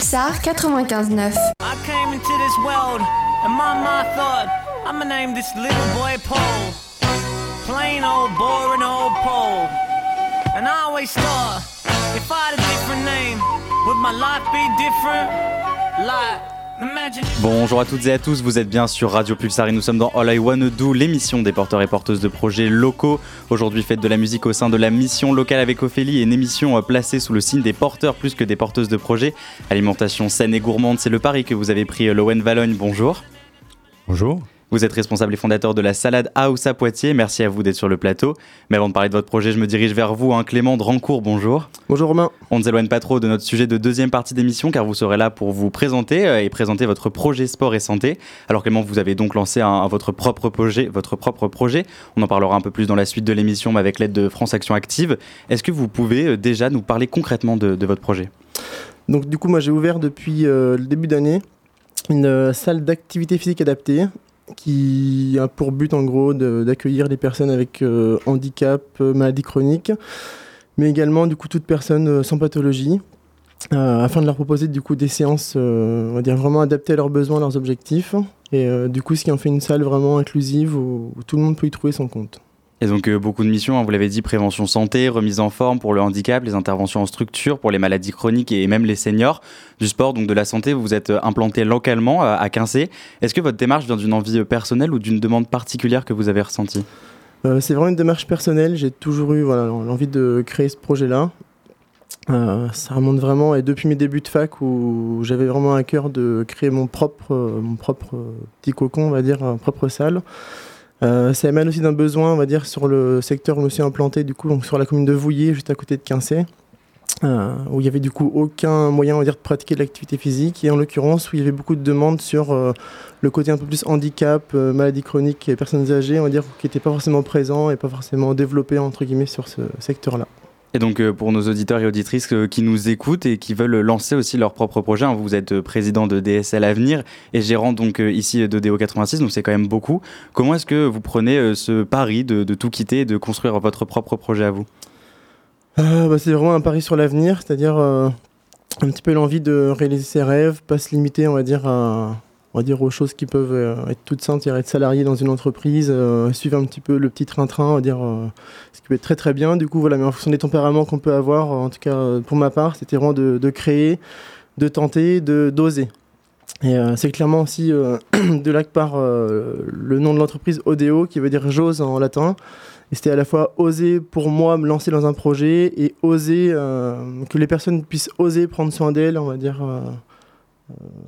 Pulsar 95.9. I came into this world and my mom thought I'ma name this little boy Paul. Plain old boring old Paul. And I always thought if I had a different name, would my life be different? Like Bonjour à toutes et à tous, vous êtes bien sur Radio Pulsar et nous sommes dans All I Wanna Do, l'émission des porteurs et porteuses de projets locaux. Aujourd'hui, faites de la musique au sein de la mission locale avec Ophélie, une émission euh, placée sous le signe des porteurs plus que des porteuses de projets. Alimentation saine et gourmande, c'est le pari que vous avez pris, euh, Lowen Valogne. Bonjour. Bonjour. Vous êtes responsable et fondateur de la Salade House à Poitiers. Merci à vous d'être sur le plateau. Mais avant de parler de votre projet, je me dirige vers vous, hein, Clément Drancourt. Bonjour. Bonjour Romain. On ne s'éloigne pas trop de notre sujet de deuxième partie d'émission car vous serez là pour vous présenter euh, et présenter votre projet sport et santé. Alors Clément, vous avez donc lancé un, votre propre projet, votre propre projet. On en parlera un peu plus dans la suite de l'émission, mais avec l'aide de France Action Active. Est-ce que vous pouvez euh, déjà nous parler concrètement de, votre projet? Donc du coup, moi j'ai ouvert depuis euh, le début d'année une salle d'activité physique adaptée qui a pour but en gros d'accueillir les personnes avec euh, handicap, euh, maladie chronique, mais également du coup toute personne euh, sans pathologie, afin de leur proposer du coup des séances, on va vraiment adaptées à leurs besoins, à leurs objectifs, et du coup ce qui en fait une salle vraiment inclusive où tout le monde peut y trouver son compte. Et donc euh, beaucoup de missions, hein, vous l'avez dit, prévention santé, remise en forme pour le handicap, les interventions en structure pour les maladies chroniques et même les seniors, du sport, donc de la santé. Vous êtes euh, implanté localement euh, à Quincé. Est-ce que votre démarche vient d'une envie personnelle ou d'une demande particulière que vous avez ressentie? C'est vraiment une démarche personnelle. J'ai toujours eu l'envie de créer ce projet-là. ça remonte vraiment et depuis mes débuts de fac où j'avais vraiment à cœur de créer mon propre, mon propre petit cocon, on va dire, propre salle. Euh, ça émane aussi d'un besoin, on va dire, sur le secteur où je me suis implanté, du coup, sur la commune de Vouillé, juste à côté de Quincé, euh, où il y avait du coup aucun moyen, on dire, de pratiquer de l'activité physique, et en l'occurrence où il y avait beaucoup de demandes sur euh, le côté un peu plus handicap, maladie chronique et personnes âgées, on va dire, qui n'étaient pas forcément présents et pas forcément développés, entre guillemets, sur ce secteur-là. Et donc euh, pour nos auditeurs et auditrices euh, qui nous écoutent et qui veulent lancer aussi leur propre projet, hein, vous êtes euh, président de DSL Avenir et gérant donc ici de DO86, donc c'est quand même beaucoup. Comment est-ce que vous prenez ce pari de, tout quitter et de construire votre propre projet à vous? Bah, C'est vraiment un pari sur l'avenir, c'est-à-dire un petit peu l'envie de réaliser ses rêves, pas se limiter on va dire à on va dire aux choses qui peuvent euh, être toutes simples, être salarié dans une entreprise, euh, suivre un petit peu le petit train-train, on va dire, euh, ce qui peut être très très bien. Du coup, voilà, mais en fonction des tempéraments qu'on peut avoir, en tout cas pour ma part, c'était vraiment de, créer, de tenter, de d'oser. Et c'est clairement aussi de là que part le nom de l'entreprise Odeo, qui veut dire j'ose en latin. Et c'était à la fois oser pour moi me lancer dans un projet et oser que les personnes puissent oser prendre soin d'elles, on va dire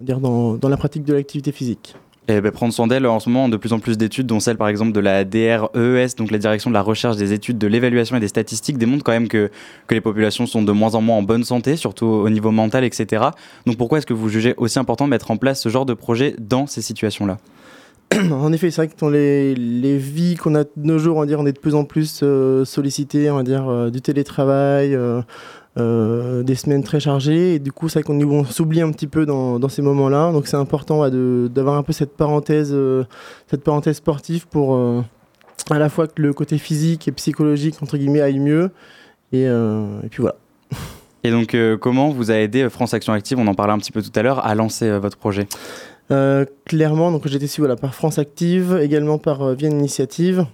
euh, dans, dans la pratique de l'activité physique. Et ben, prendre soin d'elle, en ce moment, de plus en plus d'études, dont celle par exemple de la DREES, donc la direction de la recherche des études, de l'évaluation et des statistiques, démontrent quand même que, que les populations sont de moins en moins en bonne santé, surtout au niveau mental, etc. Donc pourquoi est-ce que vous jugez aussi important de mettre en place ce genre de projet dans ces situations-là? En effet, c'est vrai que dans les, les vies qu'on a de nos jours, on, va dire, on est de plus en plus euh, sollicité, on va dire, euh, du télétravail, euh, des semaines très chargées. Et du coup, c'est vrai qu'on s'oublie un petit peu dans, dans ces moments-là. Donc, c'est important d'avoir un peu cette parenthèse, euh, cette parenthèse sportive pour euh, à la fois que le côté physique et psychologique, entre guillemets, aille mieux. Et, et puis voilà. Et donc, comment vous a aidé France Action Active, on en parlait un petit peu tout à l'heure, à lancer votre projet Clairement, donc j'ai été suivi voilà, par France Active, également par Vienne Initiative.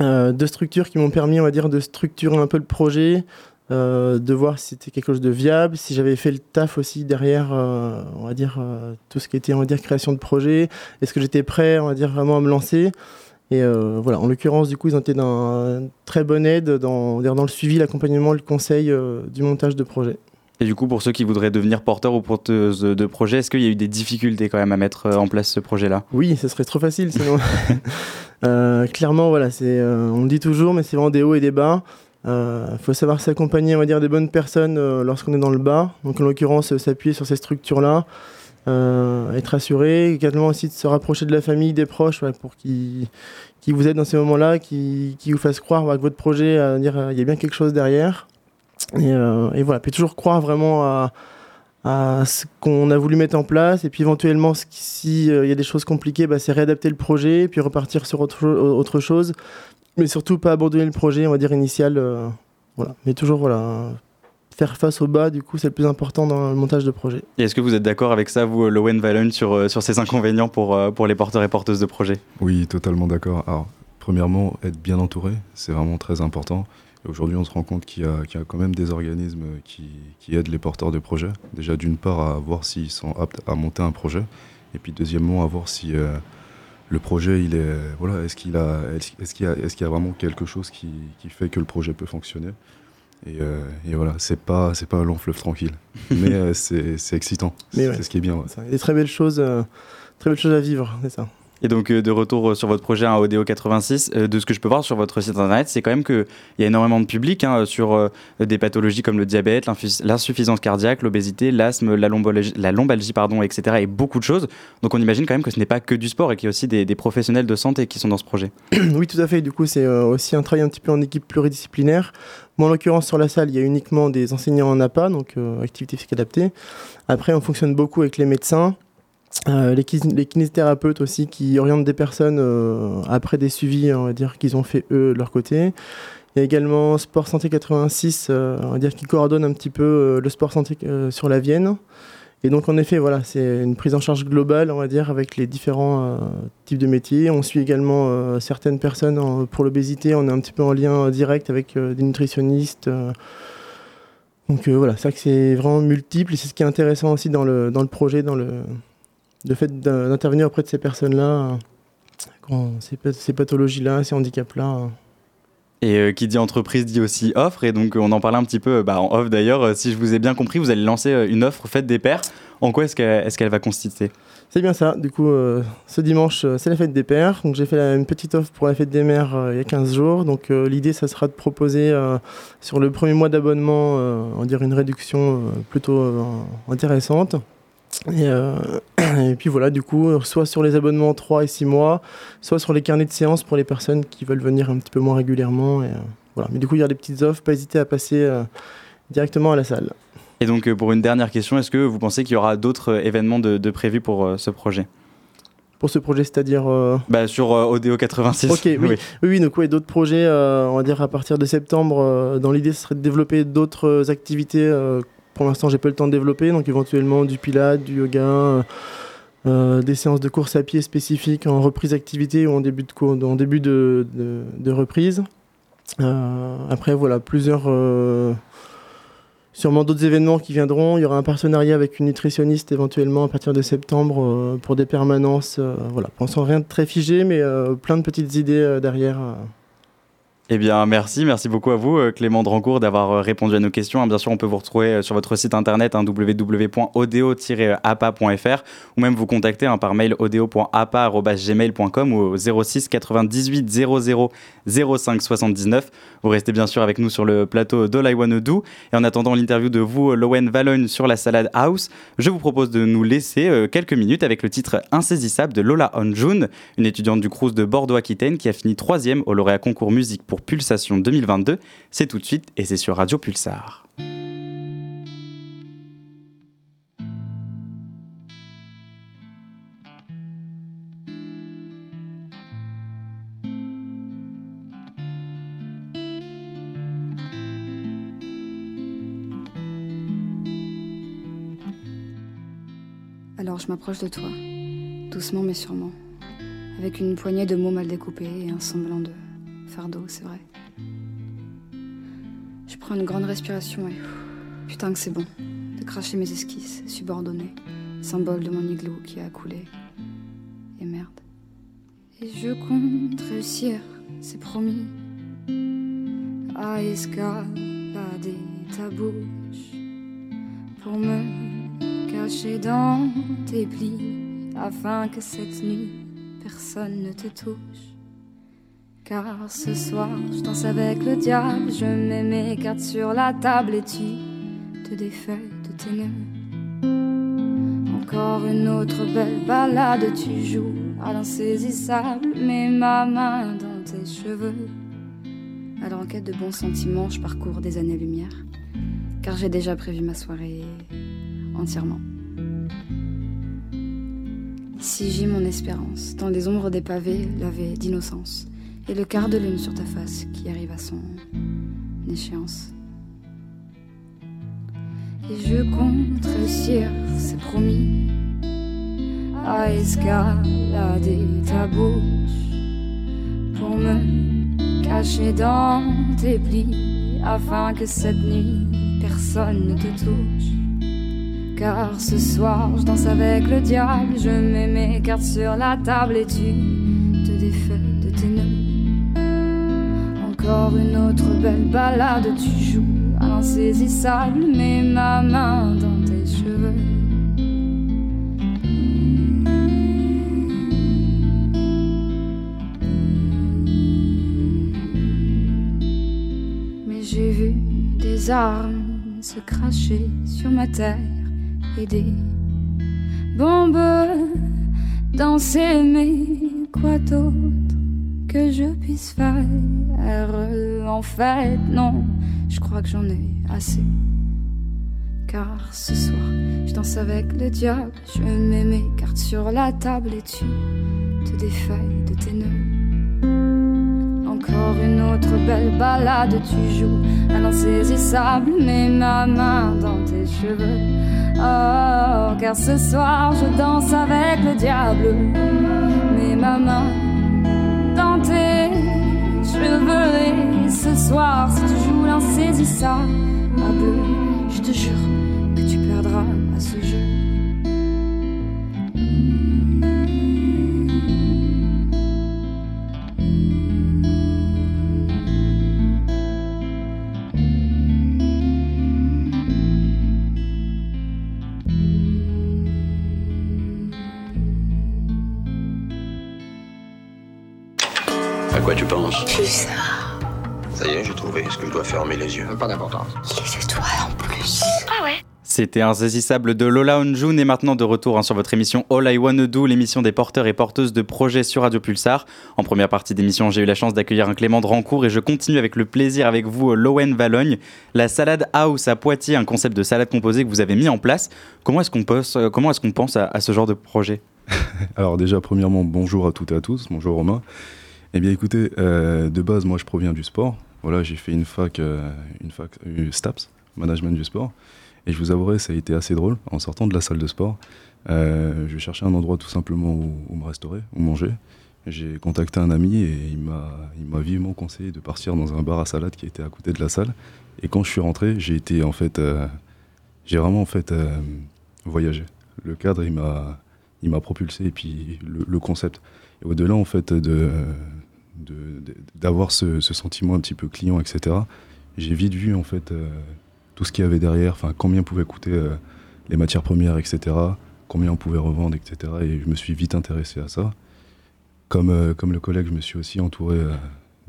deux structures qui m'ont permis, on va dire, de structurer un peu le projet, euh, de voir si c'était quelque chose de viable, si j'avais fait le taf aussi derrière, euh, on va dire, euh, tout ce qui était, on va dire, création de projet, est-ce que j'étais prêt, on va dire, vraiment à me lancer? Et voilà, en l'occurrence, du coup, ils ont été d'un très bonne aide dans, dans le suivi, l'accompagnement, le conseil du montage de projet. Et du coup, pour ceux qui voudraient devenir porteurs ou porteuses de projet, est-ce qu'il y a eu des difficultés quand même à mettre en place ce projet-là? Oui, ce serait trop facile sinon. clairement, voilà, c'est, on le dit toujours, mais c'est vraiment des hauts et des bas. Il euh, faut savoir s'accompagner, on va dire, des bonnes personnes euh, lorsqu'on est dans le bas. Donc, en l'occurrence, euh, s'appuyer sur ces structures-là, être assuré. Également aussi de se rapprocher de la famille, des proches, pour qu'ils vous aident dans ces moments-là, qui, vous fassent croire que votre projet, dire, il y a bien quelque chose derrière. Et, voilà, puis toujours croire vraiment à, ce qu'on a voulu mettre en place. Et puis éventuellement, s'il y a des choses compliquées, bah, c'est réadapter le projet, puis repartir sur autre chose mais surtout pas abandonner le projet, on va dire initial. Euh, voilà. Mais toujours voilà, faire face au bas, du coup, c'est le plus important dans le montage de projet. Et est-ce que vous êtes d'accord avec ça, vous, Lowen Valen, sur, sur ces inconvénients pour, pour les porteurs et porteuses de projets? Oui, totalement d'accord. Alors, premièrement, être bien entouré, c'est vraiment très important. Aujourd'hui, on se rend compte qu'il y, y, a quand même des organismes qui, qui aident les porteurs de projets. Déjà, d'une part, à voir s'ils sont aptes à monter un projet, et puis deuxièmement, à voir si euh, le projet, il est, voilà, est-ce qu'il a, est-ce qu'il y a, est-ce qu'il y a vraiment quelque chose qui, qui, fait que le projet peut fonctionner? Et, euh, et voilà, c'est pas, c'est pas un long fleuve tranquille, mais euh, c'est, c'est excitant. C'est ouais, ce qui est bien. Ouais. Des très belles choses, euh, très belles choses à vivre, c'est ça? Et donc de retour sur votre projet hein, ODO 86, de ce que je peux voir sur votre site internet, c'est quand même qu'il y a énormément de public hein, sur euh, des pathologies comme le diabète, l'insuffisance cardiaque, l'obésité, l'asthme, la lombalgie, pardon, etc. et beaucoup de choses. Donc on imagine quand même que ce n'est pas que du sport et qu'il y a aussi des, professionnels de santé qui sont dans ce projet. oui, tout à fait. Du coup, c'est euh, aussi un travail un petit peu en équipe pluridisciplinaire. Moi, en l'occurrence, sur la salle, il y a uniquement des enseignants en APA, donc euh, activité physique adaptée. Après, on fonctionne beaucoup avec les médecins. Euh, les, kinésithérapeutes aussi qui orientent des personnes euh, après des suivis, on va dire, qu'ils ont fait eux de leur côté. Il y a également Sport Santé 86, euh, on va dire, qui coordonne un petit peu euh, le sport santé sur la Vienne. Et donc, en effet, voilà, c'est une prise en charge globale, on va dire, avec les différents types de métiers. On suit également certaines personnes pour l'obésité. On est un petit peu en lien direct avec des nutritionnistes. donc voilà, c'est vrai que c'est vraiment multiple et c'est ce qui est intéressant aussi dans le, dans le projet, dans le, le fait d'intervenir auprès de ces personnes-là, ces, pathologies-là, ces handicaps-là. Et euh, qui dit entreprise dit aussi offre, et donc on en parlait un petit peu bah, en off d'ailleurs. Si je vous ai bien compris, vous allez lancer une offre Fête des Pères. En quoi est-ce qu'elle est qu va consister? C'est bien ça. Du coup, euh, ce dimanche, c'est la Fête des Pères. Donc j'ai fait la, une petite offre pour la Fête des Mères euh, il y a 15 jours. Donc euh, l'idée, ça sera de proposer sur le premier mois d'abonnement, on dire une réduction plutôt intéressante. Et, euh, et, puis voilà, du coup, soit sur les abonnements 3 et 6 mois, soit sur les carnets de séances pour les personnes qui veulent venir un petit peu moins régulièrement. Et, euh, voilà. Mais du coup, il y a des petites offres, pas hésiter à passer euh, directement à la salle. Et donc, pour une dernière question, est-ce que vous pensez qu'il y aura d'autres événements de, de prévus pour ce projet? Pour ce projet, c'est-à-dire euh... bah, sur euh, ODO 86. Ok, oui, oui, oui donc oui, d'autres projets, euh, on va dire à partir de septembre. Euh, dans l'idée, ce serait de développer d'autres activités pour l'instant, j'ai pas le temps de développer, donc éventuellement du pilate, du yoga, euh, des séances de course à pied spécifiques en reprise d'activité ou en début de, en début de, reprise. Euh, après, voilà, plusieurs. Euh, sûrement d'autres événements qui viendront. Il y aura un partenariat avec une nutritionniste éventuellement à partir de septembre euh, pour des permanences. Euh, voilà, pensant rien de très figé, mais euh, plein de petites idées derrière. Eh bien, merci. Merci beaucoup à vous, Clément Drancourt, d'avoir répondu à nos questions. Bien sûr, on peut vous retrouver sur votre site internet hein, www.odeo-apa.fr ou même vous contacter hein, par mail odeo.apa.gmail.com ou au 06 98 00 05 79. Vous restez bien sûr avec nous sur le plateau d'All I Wanna Do. Et en attendant l'interview de vous, Lowen Valogne, sur la Salade House, je vous propose de nous laisser euh, quelques minutes avec le titre Insaisissable de Lola Onjun, une étudiante du Crous de Bordeaux-Aquitaine qui a fini troisième au lauréat concours musique pour Pulsation 2022. C'est tout de suite et c'est sur Radio Pulsar. Alors je m'approche de toi, doucement mais sûrement, avec une poignée de mots mal découpés et un semblant de fardeau, c'est vrai. Je prends une grande respiration et putain que c'est bon de cracher mes esquisses subordonnées, symbole de mon igloo qui a coulé. Et merde. Et je compte réussir, c'est promis, à escalader ta bouche pour me caché dans tes plis afin que cette nuit personne ne te touche. Car ce soir je danse avec le diable, je mets mes cartes sur la table et tu te défais de tes nœuds. Encore une autre belle balade, tu joues à l'insaisissable, mets ma main dans tes cheveux. Alors en quête de bons sentiments, je parcours des années-lumière, car j'ai déjà prévu ma soirée entièrement. Ici j'ai mon espérance, dans les ombres des pavés lavés d'innocence, et le quart de lune sur ta face qui arrive à son échéance. Et je compte réussir, c'est promis, à escalader ta bouche pour me cacher dans tes plis afin que cette nuit personne ne te touche. Car ce soir je danse avec le diable, je mets mes cartes sur la table et tu Une autre belle balade, tu joues à l'insaisissable, mets ma main dans tes cheveux. Mais j'ai vu des armes se cracher sur ma terre et des bombes danser, mais quoi d'autre que je puisse faire? En fait, non, je crois que j'en ai assez. Car ce soir, je danse avec le diable, je mets mes cartes sur la table et tu te défais de tes nœuds. Encore une autre belle balade, tu joues à l'insaisissable, mets ma main dans tes cheveux. Oh, car ce soir je danse avec le diable, mets ma main Et ce soir, si tu joues l'insaisissable, je te jure que tu perdras à ce jeu. Tu penses Pulsar. Ça y est, j'ai trouvé. Est-ce que je dois fermer les yeux Pas d'importance. Les étoiles en plus. Ah ouais C'était Insaisissable de Lola Onjun et maintenant de retour hein, sur votre émission All I Wanna Do, l'émission des porteurs et porteuses de projets sur Radio Pulsar. En première partie d'émission, j'ai eu la chance d'accueillir un Clément de Rancourt et je continue avec le plaisir avec vous Lowen Valogne, la salade house à Poitiers, un concept de salade composée que vous avez mis en place. Comment est-ce qu'on pense, euh, comment est-ce qu'on pense à, à ce genre de projet? Alors déjà, premièrement, bonjour à toutes et à tous. Bonjour Romain. Eh bien écoutez, euh, de base, moi je proviens du sport. Voilà, j'ai fait une fac, euh, une fac euh, STAPS, management du sport. Et je vous avouerai, ça a été assez drôle. En sortant de la salle de sport, je cherchais un endroit tout simplement où, me restaurer, où manger. J'ai contacté un ami et il m'a, vivement conseillé de partir dans un bar à salade qui était à côté de la salle. Et quand je suis rentré, j'ai été en fait, j'ai vraiment en fait voyagé. Le cadre, il m'a, propulsé et puis le, le concept. Et au-delà en fait de- d'avoir ce, ce sentiment un petit peu client, etc. J'ai vite vu en fait euh, tout ce qu'il y avait derrière, enfin combien pouvaient coûter euh, les matières premières, etc. Combien on pouvait revendre, etc. Et je me suis vite intéressé à ça. Comme, euh, comme le collègue, je me suis aussi entouré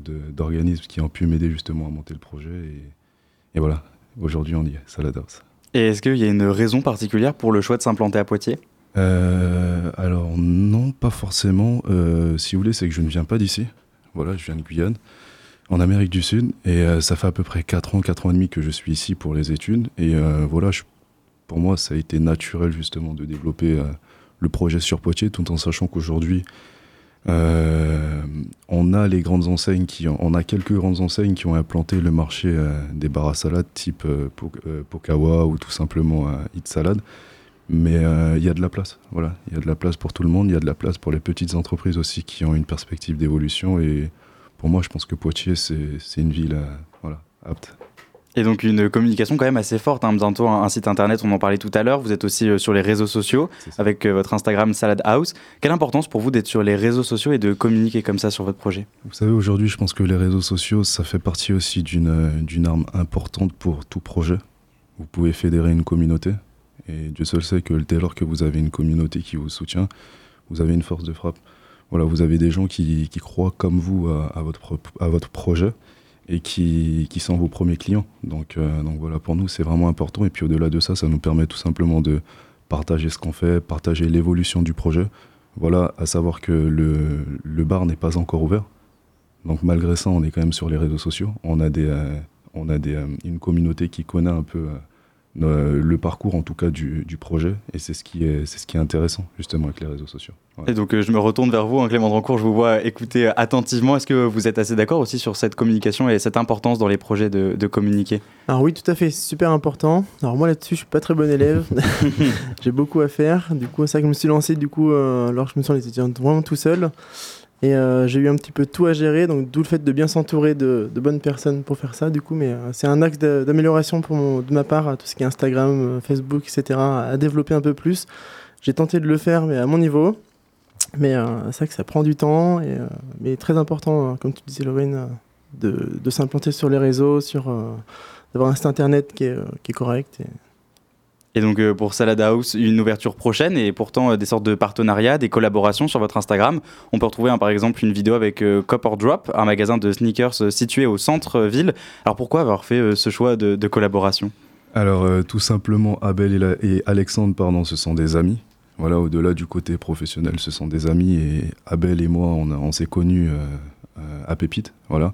d'organismes qui ont pu m'aider justement à monter le projet. Et, et voilà, aujourd'hui on y est, Salad House. Et est-ce qu'il y a une raison particulière pour le choix de s'implanter à Poitiers? Alors non, pas forcément. Si vous voulez, c'est que je ne viens pas d'ici. Voilà, je viens de Guyane, en Amérique du Sud, et euh, ça fait à peu près 4 ans, 4 ans et demi que je suis ici pour les études. Et euh, voilà, pour moi, ça a été naturel justement de développer euh, le projet sur Poitiers, tout en sachant qu'aujourd'hui, on a les grandes enseignes qui on a quelques grandes enseignes qui ont implanté le marché des bars à salade type euh, Po- Pokawa ou tout simplement Hit Salad. Mais euh, il y a de la place, voilà. Il y a de la place pour tout le monde, il y a de la place pour les petites entreprises aussi qui ont une perspective d'évolution. Et pour moi, je pense que Poitiers, c'est une ville euh, voilà, apte. Et donc une communication quand même assez forte, hein. bientôt un, site internet, on en parlait tout à l'heure, vous êtes aussi euh, sur les réseaux sociaux avec votre Instagram Salad House. Quelle importance pour vous d'être sur les réseaux sociaux et de communiquer comme ça sur votre projet? Vous savez, aujourd'hui, je pense que les réseaux sociaux, ça fait partie aussi d'une d'une arme importante pour tout projet. Vous pouvez fédérer une communauté. Et Dieu seul sait que dès lors que vous avez une communauté qui vous soutient, vous avez une force de frappe. Voilà, vous avez des gens qui, croient comme vous à, votre, projet et qui, qui sont vos premiers clients. Donc, euh, donc voilà, pour nous, c'est vraiment important. Et puis au-delà de ça, ça nous permet tout simplement de partager ce qu'on fait, partager l'évolution du projet. Voilà, à savoir que le, le bar n'est pas encore ouvert. Donc malgré ça, on est quand même sur les réseaux sociaux. On a, des, euh, on a des, euh, une communauté qui connaît un peu euh, le parcours en tout cas du, du projet et c'est ce qui est c'est ce qui est intéressant justement avec les réseaux sociaux. Et donc euh, je me retourne vers vous, hein, Clément Drancourt, je vous vois écouter euh, attentivement. Est-ce que vous êtes assez d'accord aussi sur cette communication et cette importance dans les projets de, de communiquer? Alors oui, tout à fait, c'est super important. Alors moi là-dessus, je suis pas très bon élève, j'ai beaucoup à faire. Du coup, c'est ça que je me suis lancé du coup euh, alors que je me sens vraiment tout seul. Et euh, j'ai eu un petit peu tout à gérer, donc d'où le fait de bien s'entourer de, bonnes personnes pour faire ça, du coup. Mais euh, c'est un axe d'amélioration de ma part, tout ce qui est Instagram, euh, Facebook, etc., à développer un peu plus. J'ai tenté de le faire, mais à mon niveau. Mais euh, c'est vrai que ça prend du temps, et, mais très important, comme tu disais, Lorraine, de, s'implanter sur les réseaux, sur d'avoir un site internet qui est, correct. Et donc euh, pour Salad House, une ouverture prochaine et pourtant euh, des sortes de partenariats, des collaborations sur votre Instagram. On peut retrouver hein, par exemple une vidéo avec euh, Copper Drop, un magasin de sneakers euh, situé au centre-ville. Alors pourquoi avoir fait ce choix de, collaboration? Alors tout simplement, Abel et, Alexandre, pardon, ce sont des amis. Voilà, au-delà du côté professionnel, ce sont des amis et Abel et moi, on, on s'est connus à Pépite. Voilà.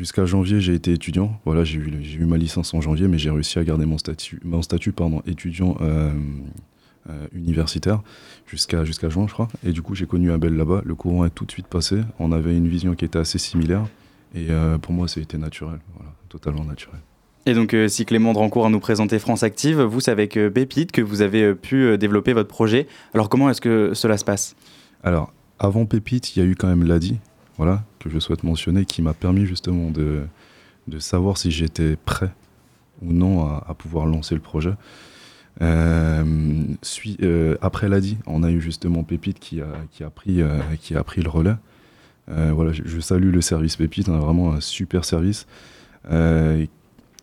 Jusqu'à janvier, j'ai été étudiant. Voilà, j'ai eu, ma licence en janvier, mais j'ai réussi à garder mon statut, mon statut pardon, étudiant euh, euh, universitaire jusqu'à jusqu'à juin, je crois. Et du coup, j'ai connu Abel là-bas. Le courant est tout de suite passé. On avait une vision qui était assez similaire. Et euh, pour moi, ça a été naturel. Voilà, totalement naturel. Et donc si Clément Drancourt a nous présenté France Active, vous c'est avec Pépite que vous avez pu développer votre projet. Alors comment est-ce que cela se passe? Alors, avant Pépite, il y a eu quand même Ladi, voilà, que je souhaite mentionner, qui m'a permis justement de, de savoir si j'étais prêt ou non à, pouvoir lancer le projet. Euh, euh, après Ladi, on a eu justement Pépite qui a, qui a, pris, euh, qui a pris le relais. Euh, voilà, je, salue le service Pépite, hein, vraiment un super service. Ils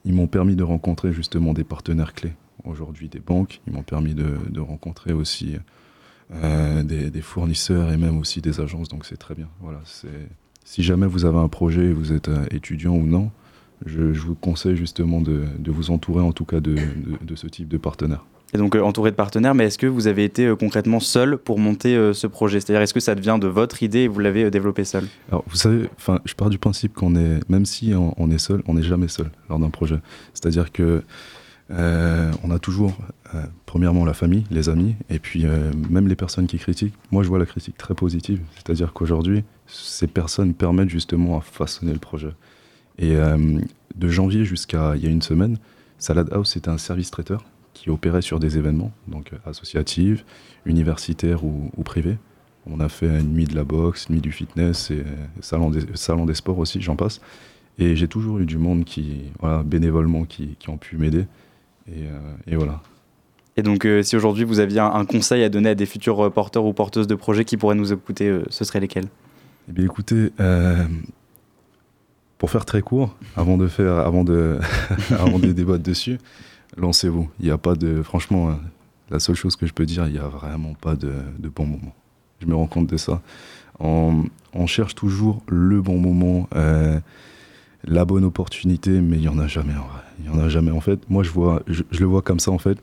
m'ont permis de rencontrer justement des partenaires clés. Aujourd'hui, des banques. Ils m'ont permis de rencontrer aussi euh, des, des fournisseurs et même aussi des agences. Donc c'est très bien. Voilà, c'est si jamais vous avez un projet, vous êtes euh, étudiant ou non, je, je vous conseille justement de, de vous entourer en tout cas de, de, de ce type de partenaires. Et donc euh, entouré de partenaires, mais est-ce que vous avez été euh, concrètement seul pour monter euh, ce projet? C'est-à-dire est-ce que ça devient de votre idée et vous l'avez développé seul? Alors, vous savez, je pars du principe qu'on est, même si on, on est seul, on n'est jamais seul lors d'un projet. C'est-à-dire que euh, on a toujours, euh, premièrement, la famille, les amis, et puis euh, même les personnes qui critiquent. Moi, je vois la critique très positive. C'est-à-dire qu'aujourd'hui, ces personnes permettent justement à façonner le projet. Et de janvier jusqu'à il y a une semaine, Salad House c'était un service traiteur qui opérait sur des événements, donc associatifs, universitaires ou, privés. On a fait une nuit de la boxe, nuit du fitness et salon des, salon des sports aussi, j'en passe. Et j'ai toujours eu du monde qui, bénévolement, qui ont pu m'aider. Et, euh, et voilà. Et donc euh, si aujourd'hui vous aviez un, un conseil à donner à des futurs euh, porteurs ou porteuses de projets qui pourraient nous écouter, euh, ce seraient lesquels? Eh bien, écoutez, euh, pour faire très court, avant de faire, avant de, avant de débattre dessus, lancez-vous. Il n'y a pas de, franchement, la seule chose que je peux dire, il n'y a vraiment pas de, de bon moment. Je me rends compte de ça. On, on cherche toujours le bon moment, la bonne opportunité, mais il n'y en a jamais en vrai. Il n'y en a jamais. En fait, moi, je, vois, je, je le vois comme ça, en fait.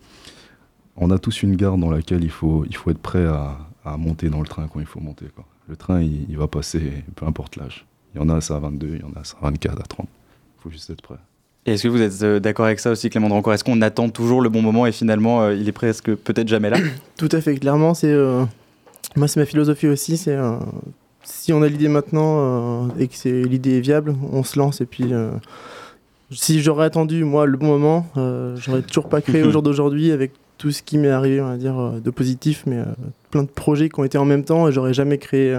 On a tous une gare dans laquelle il faut, il faut être prêt à, à monter dans le train quand il faut monter. Quoi. Le train, il, il va passer, peu importe l'âge. Il y en a ça à 22, il y en a ça à 24, à 30. Il faut juste être prêt. Et est-ce que vous êtes euh, d'accord avec ça aussi, Clément Drancourt? Est-ce qu'on attend toujours le bon moment et finalement euh, il est presque peut-être jamais là? Tout à fait, clairement, c'est euh, moi c'est ma philosophie aussi, c'est euh, si on a l'idée maintenant euh, et que c'est l'idée est viable, on se lance et puis euh, si j'aurais attendu moi le bon moment, euh, j'aurais toujours pas créé au jour d'aujourd'hui avec tout ce qui m'est arrivé, on va dire euh, de positif, mais euh, plein de projets qui ont été en même temps et j'aurais jamais créé.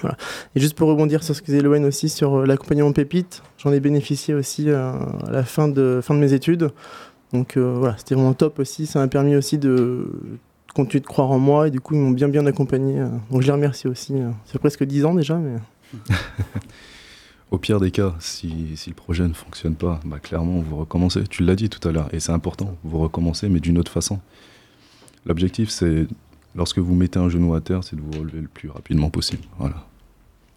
voilà. Et juste pour rebondir sur ce que disait Loen aussi sur l'accompagnement Pépite, j'en ai bénéficié aussi à la fin de, fin de mes études. Donc voilà, c'était vraiment top aussi. Ça m'a permis aussi de continuer de croire en moi et du coup, ils m'ont bien bien accompagné. euh. Donc je les remercie aussi. euh. Ça fait presque 10 ans déjà, mais Au pire des cas, si, si le projet ne fonctionne pas, bah, clairement, vous recommencez. Tu l'as dit tout à l'heure, et c'est important, vous recommencez, mais d'une autre façon. L'objectif, c'est, lorsque vous mettez un genou à terre, c'est de vous relever le plus rapidement possible. Voilà.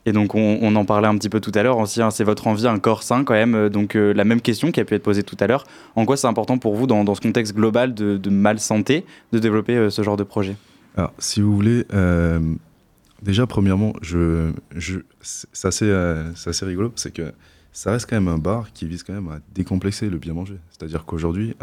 Et donc on, en parlait un petit peu tout à l'heure c'est votre envie, un corps sain quand même. Donc euh, la même question qui a pu être posée tout à l'heure. En quoi c'est important pour vous dans, ce contexte global de, de mal-santé de développer euh, ce genre de projet? Alors, si vous voulez, euh, déjà, premièrement, je, c'est assez, rigolo, c'est que ça reste quand même un bar qui vise quand même à décomplexer le bien manger. C'est-à-dire qu'aujourd'hui,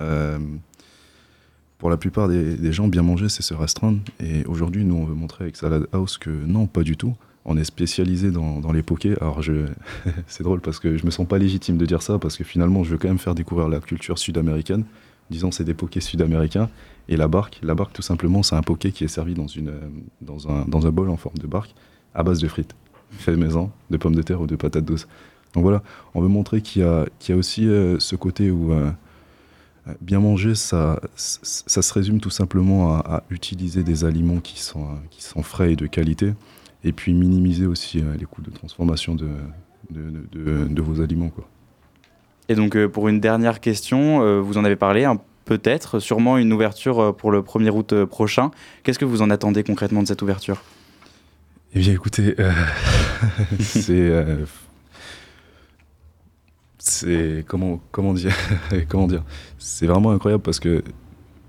pour la plupart des, gens, bien manger, c'est se restreindre. Et aujourd'hui, nous, on veut montrer avec Salad House que non, pas du tout. On est spécialisé dans, les pokés. Alors, je... c'est drôle parce que je me sens pas légitime de dire ça parce que finalement, je veux quand même faire découvrir la culture sud-américaine. Disons, c'est des pokés sud-américains. Et la barque, la barque, tout simplement, c'est un poké qui est servi dans, une, dans, un, dans un bol en forme de barque à base de frites, fait maison, de pommes de terre ou de patates douces. Donc voilà, on veut montrer qu'il y, a, qu'il y a aussi euh, ce côté où euh, bien manger, ça, ça se résume tout simplement à, utiliser des aliments qui sont, qui sont frais et de qualité, et puis minimiser aussi euh, les coûts de transformation de, de, de, vos aliments. Quoi. Et donc pour une dernière question, vous en avez parlé, peut-être, sûrement une ouverture pour le 1er août prochain. Qu'est-ce que vous en attendez concrètement de cette ouverture? Eh bien écoutez, c'est c'est comment comment dire comment dire? C'est vraiment incroyable parce que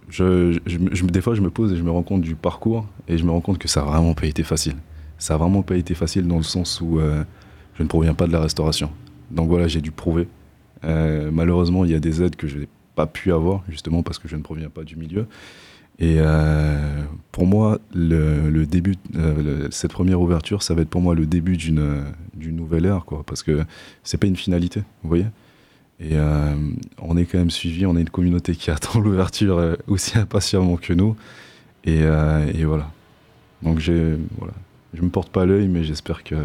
je, je, des fois je me pose et je me rends compte du parcours et je me rends compte que ça a vraiment pas été facile ça a vraiment pas été facile dans le sens où euh, je ne proviens pas de la restauration donc voilà j'ai dû prouver euh, malheureusement il y a des aides que je n'ai pas pu avoir justement parce que je ne proviens pas du milieu et euh, pour moi, le, début, cette première ouverture, ça va être pour moi le début d'une nouvelle ère, quoi, parce que c'est pas une finalité, vous voyez. Et on est quand même suivi, on est une communauté qui attend l'ouverture aussi impatiemment que nous. Et, et voilà. Donc j'ai, voilà, je me porte pas l'œil, mais j'espère que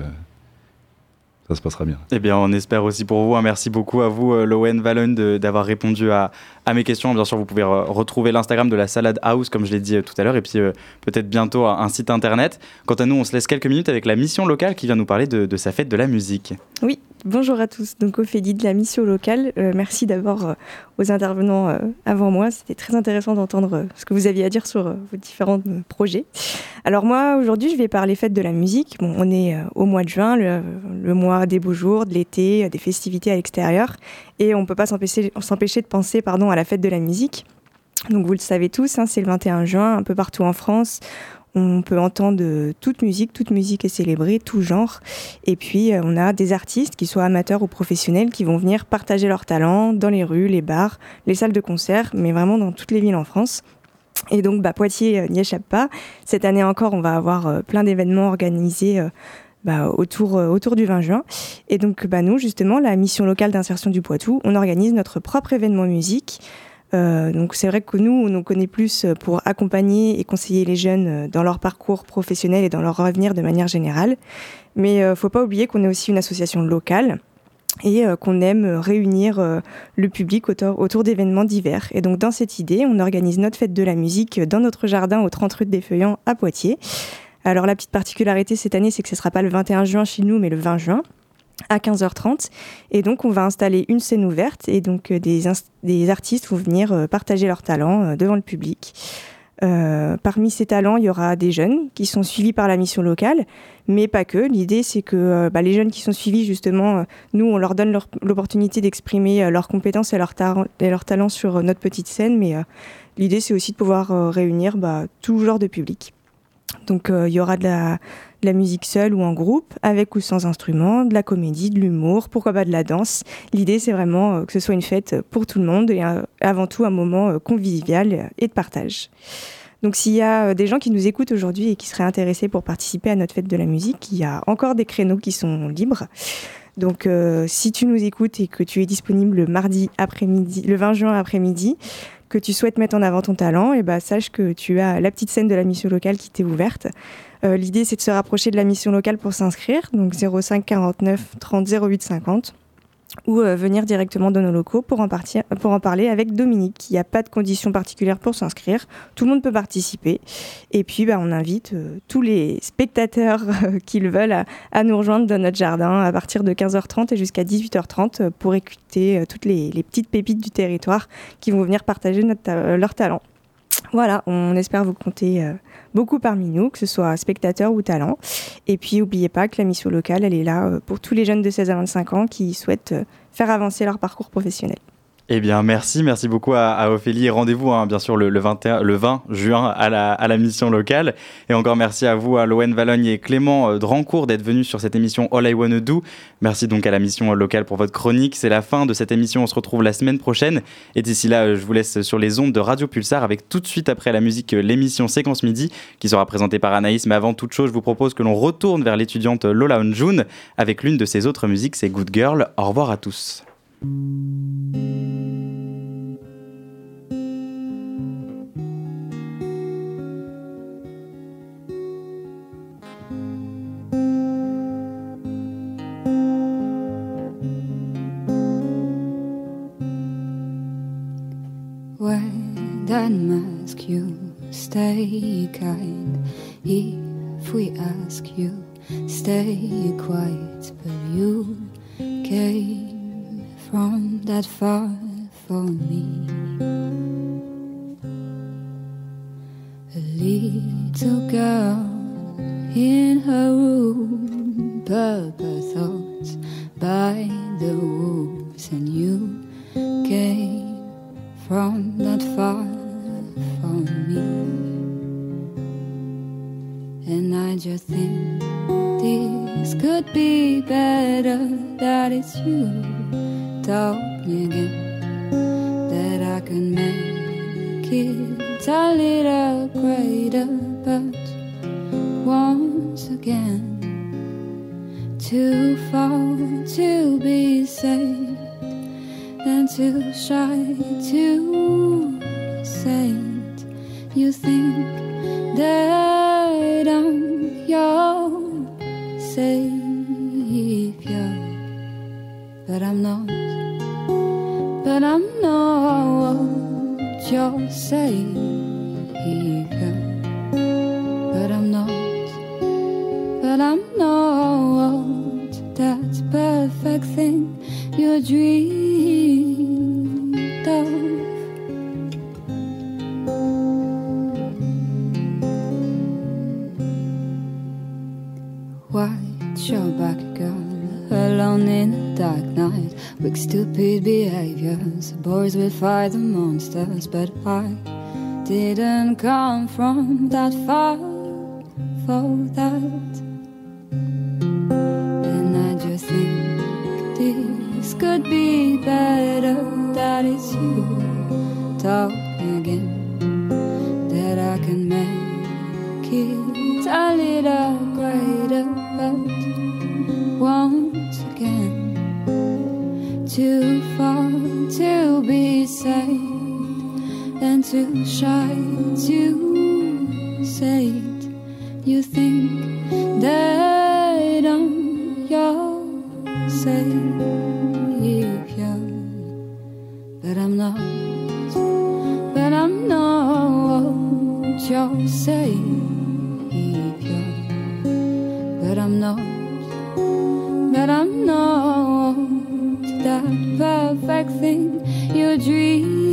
ça se passera bien. Eh bien, on espère aussi pour vous. Merci beaucoup à vous, Lowen Vallon, d'avoir répondu à, à mes questions. Bien sûr, vous pouvez retrouver l'Instagram de la Salade House, comme je l'ai dit euh, tout à l'heure, et puis euh, peut-être bientôt un site internet. Quant à nous, on se laisse quelques minutes avec la mission locale qui vient nous parler de, sa fête de la musique. Oui, bonjour à tous. Donc, Ophélie de la mission locale. Euh, merci d'abord aux intervenants avant moi. C'était très intéressant d'entendre ce que vous aviez à dire sur vos différents projets. Alors, moi, aujourd'hui, je vais parler fête de la musique. Bon, on est au mois de juin, le, mois des beaux jours, de l'été, des festivités à l'extérieur. Et on ne peut pas s'empêcher de penser pardon, à la fête de la musique. Donc vous le savez tous, hein, c'est le 21 juin, un peu partout en France. On peut entendre toute musique, toute musique est célébrée, tout genre. Et puis euh, on a des artistes, qui soient amateurs ou professionnels, qui vont venir partager leur talent dans les rues, les bars, les salles de concert, mais vraiment dans toutes les villes en France. Et donc bah, Poitiers euh, n'y échappe pas. Cette année encore, on va avoir euh, plein d'événements organisés bah, autour, euh, autour du 20 juin. Et donc, bah, nous, justement, la mission locale d'insertion du Poitou, on organise notre propre événement musique. Euh, donc c'est vrai que nous, on nous connaît plus pour accompagner et conseiller les jeunes euh, dans leur parcours professionnel et dans leur avenir de manière générale. Mais ne faut pas oublier qu'on est aussi une association locale et qu'on aime réunir le public autour d'événements divers. Et donc dans cette idée, on organise notre fête de la musique dans notre jardin au 30 rue des Feuillants à Poitiers. Alors la petite particularité cette année, c'est que ce ne sera pas le 21 juin chez nous, mais le 20 juin à 15h30. Et donc, on va installer une scène ouverte et donc euh, des, artistes vont venir euh, partager leurs talents euh, devant le public. parmi ces talents, il y aura des jeunes qui sont suivis par la mission locale, mais pas que. L'idée, c'est que bah, les jeunes qui sont suivis, justement, nous, on leur donne l'opportunité d'exprimer leurs compétences et leurs, et leurs talents sur notre petite scène, mais l'idée, c'est aussi de pouvoir réunir bah, tout genre de public. Donc euh, il y aura de la, musique seule ou en groupe, avec ou sans instrument, de la comédie, de l'humour, pourquoi pas de la danse. L'idée c'est vraiment euh, que ce soit une fête pour tout le monde et euh, avant tout un moment convivial et de partage. Donc s'il y a des gens qui nous écoutent aujourd'hui et qui seraient intéressés pour participer à notre fête de la musique, il y a encore des créneaux qui sont libres. Donc si tu nous écoutes et que tu es disponible le mardi après-midi, le 20 juin après-midi, que tu souhaites mettre en avant ton talent, et bah, sache que tu as la petite scène de la mission locale qui t'est ouverte. Euh, l'idée, c'est de se rapprocher de la mission locale pour s'inscrire, donc 05 49 30 08 50 ou euh, venir directement dans nos locaux pour en, parler avec Dominique. Il n'y a pas de conditions particulières pour s'inscrire, tout le monde peut participer. Et puis bah, on invite euh, tous les spectateurs euh, qui le veulent à, nous rejoindre dans notre jardin à partir de 15h30 et jusqu'à 18h30 pour écouter toutes les, petites pépites du territoire qui vont venir partager notre, leur talent. Voilà, on espère vous compter beaucoup parmi nous, que ce soit spectateurs ou talents. Et puis, n'oubliez pas que la mission locale, elle est là euh, pour tous les jeunes de 16 à 25 ans qui souhaitent euh, faire avancer leur parcours professionnel. Eh bien, merci, merci beaucoup à, Ophélie. Rendez-vous, hein, bien sûr, le, le, 21, le 20 juin à la, mission locale. Et encore merci à vous, à Loen Valogne et Clément euh, Drancourt, d'être venus sur cette émission All I Wanna Do. Merci donc à la mission locale pour votre chronique. C'est la fin de cette émission. On se retrouve la semaine prochaine. Et d'ici là, je vous laisse sur les ondes de Radio Pulsar avec tout de suite après la musique euh, l'émission Séquence Midi qui sera présentée par Anaïs. Mais avant toute chose, je vous propose que l'on retourne vers l'étudiante Lola Onjun avec l'une de ses autres musiques, c'est Good Girl. Au revoir à tous. That mask you stay kind. If we ask you stay quiet that far can make it a little greater. But once again, too far to be saved and too shy to say you think that not your savior, but I'm not. But I'm not that perfect thing you dreamed of. your back, girl. Alone in a dark night, with stupid behaviors. Boys will fight the monsters, but I didn't come from that far for that. And I just think this could be better. That is you talk again, that I can make it a little greater. Again. Too far to be saved and too shy to say it. You think that I'm your savior, but I'm not. But I'm not your savior, but I'm not that perfect thing you dreamed